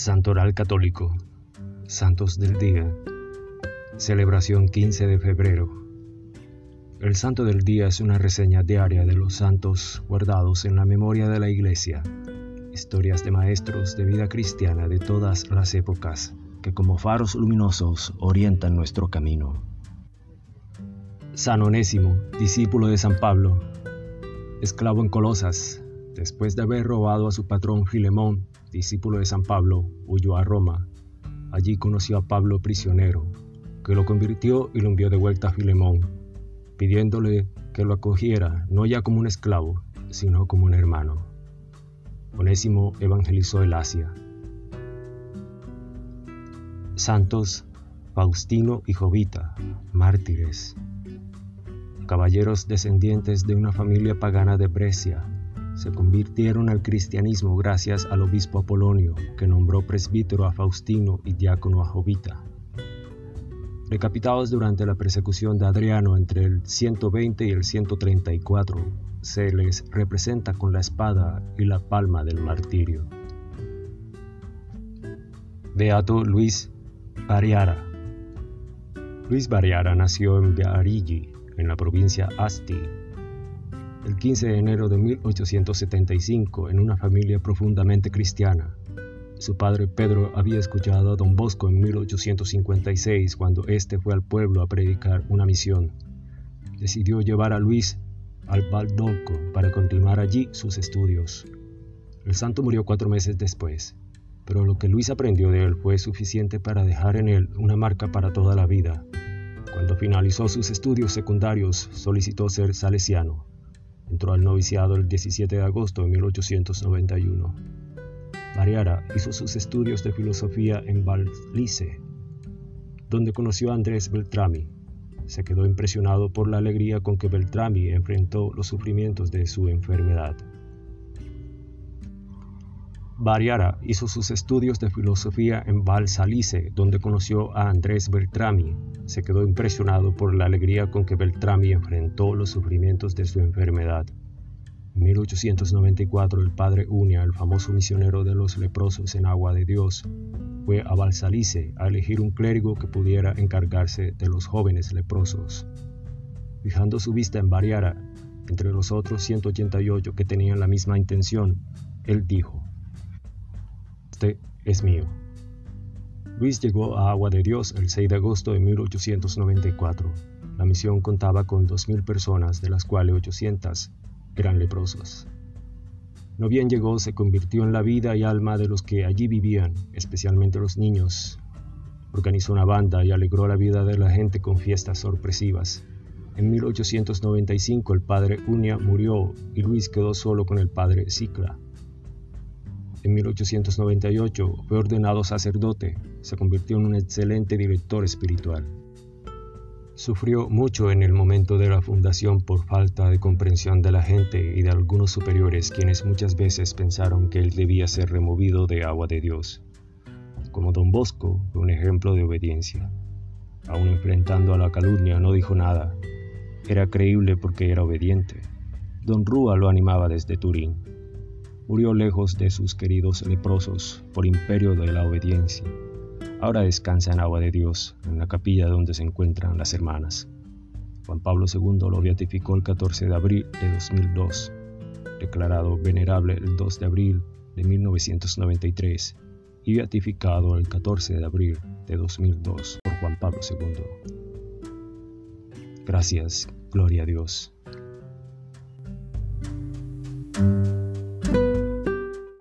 Santoral Católico, Santos del Día, celebración 15 de febrero. El Santo del Día es una reseña diaria de los santos guardados en la memoria de la Iglesia, historias de maestros de vida cristiana de todas las épocas que como faros luminosos orientan nuestro camino. San Onésimo, discípulo de San Pablo, esclavo en Colosas, después de haber robado a su patrón Filemón, discípulo de San Pablo, huyó a Roma. Allí conoció a Pablo prisionero, que lo convirtió y lo envió de vuelta a Filemón, pidiéndole que lo acogiera no ya como un esclavo, sino como un hermano. Onésimo evangelizó el Asia. Santos Faustino y Jovita, mártires, caballeros descendientes de una familia pagana de Brescia, se convirtieron al cristianismo gracias al obispo Apolonio, que nombró presbítero a Faustino y diácono a Jovita. Recapitados durante la persecución de Adriano entre el 120 y el 134, se les representa con la espada y la palma del martirio. Beato Luis Bariara. Luis Bariara nació en Bearigi, en la provincia Asti, el 15 de enero de 1875 en una familia profundamente cristiana. Su padre Pedro había escuchado a don Bosco en 1856 cuando éste fue al pueblo a predicar una misión. Decidió llevar a Luis al Baldolco para continuar allí sus estudios. El santo murió cuatro meses después, pero lo que Luis aprendió de él fue suficiente para dejar en él una marca para toda la vida. Cuando finalizó sus estudios secundarios, solicitó ser salesiano. Entró al noviciado el 17 de agosto de 1891. Mariara hizo sus estudios de filosofía en Vallice, donde conoció a Andrés Beltrami. Se quedó impresionado por la alegría con que Beltrami enfrentó los sufrimientos de su enfermedad. Bariara hizo sus estudios de filosofía en Valsalice, donde conoció a Andrés Beltrami. Se quedó impresionado por la alegría con que Beltrami enfrentó los sufrimientos de su enfermedad. En 1894 el padre Unia, el famoso misionero de los leprosos en Agua de Dios, fue a Valsalice a elegir un clérigo que pudiera encargarse de los jóvenes leprosos. Fijando su vista en Bariara, entre los otros 188 que tenían la misma intención, él dijo, este es mío. Luis llegó a Agua de Dios el 6 de agosto de 1894. La misión contaba con 2.000 personas, de las cuales 800 eran leprosos. No bien llegó, se convirtió en la vida y alma de los que allí vivían, especialmente los niños. Organizó una banda y alegró la vida de la gente con fiestas sorpresivas. En 1895 el padre Unia murió y Luis quedó solo con el padre Cicla. En 1898 fue ordenado sacerdote, se convirtió en un excelente director espiritual. Sufrió mucho en el momento de la fundación por falta de comprensión de la gente y de algunos superiores quienes muchas veces pensaron que él debía ser removido de agua de Dios. Como don Bosco fue un ejemplo de obediencia. Aún enfrentando a la calumnia no dijo nada. Era creíble porque era obediente. Don Rúa lo animaba desde Turín murió lejos de sus queridos leprosos por imperio de la obediencia. Ahora descansa en agua de Dios, en la capilla donde se encuentran las hermanas. Juan Pablo II lo beatificó el 14 de abril de 2002, declarado venerable el 2 de abril de 1993 y beatificado el 14 de abril de 2002 por Juan Pablo II. Gracias, gloria a Dios.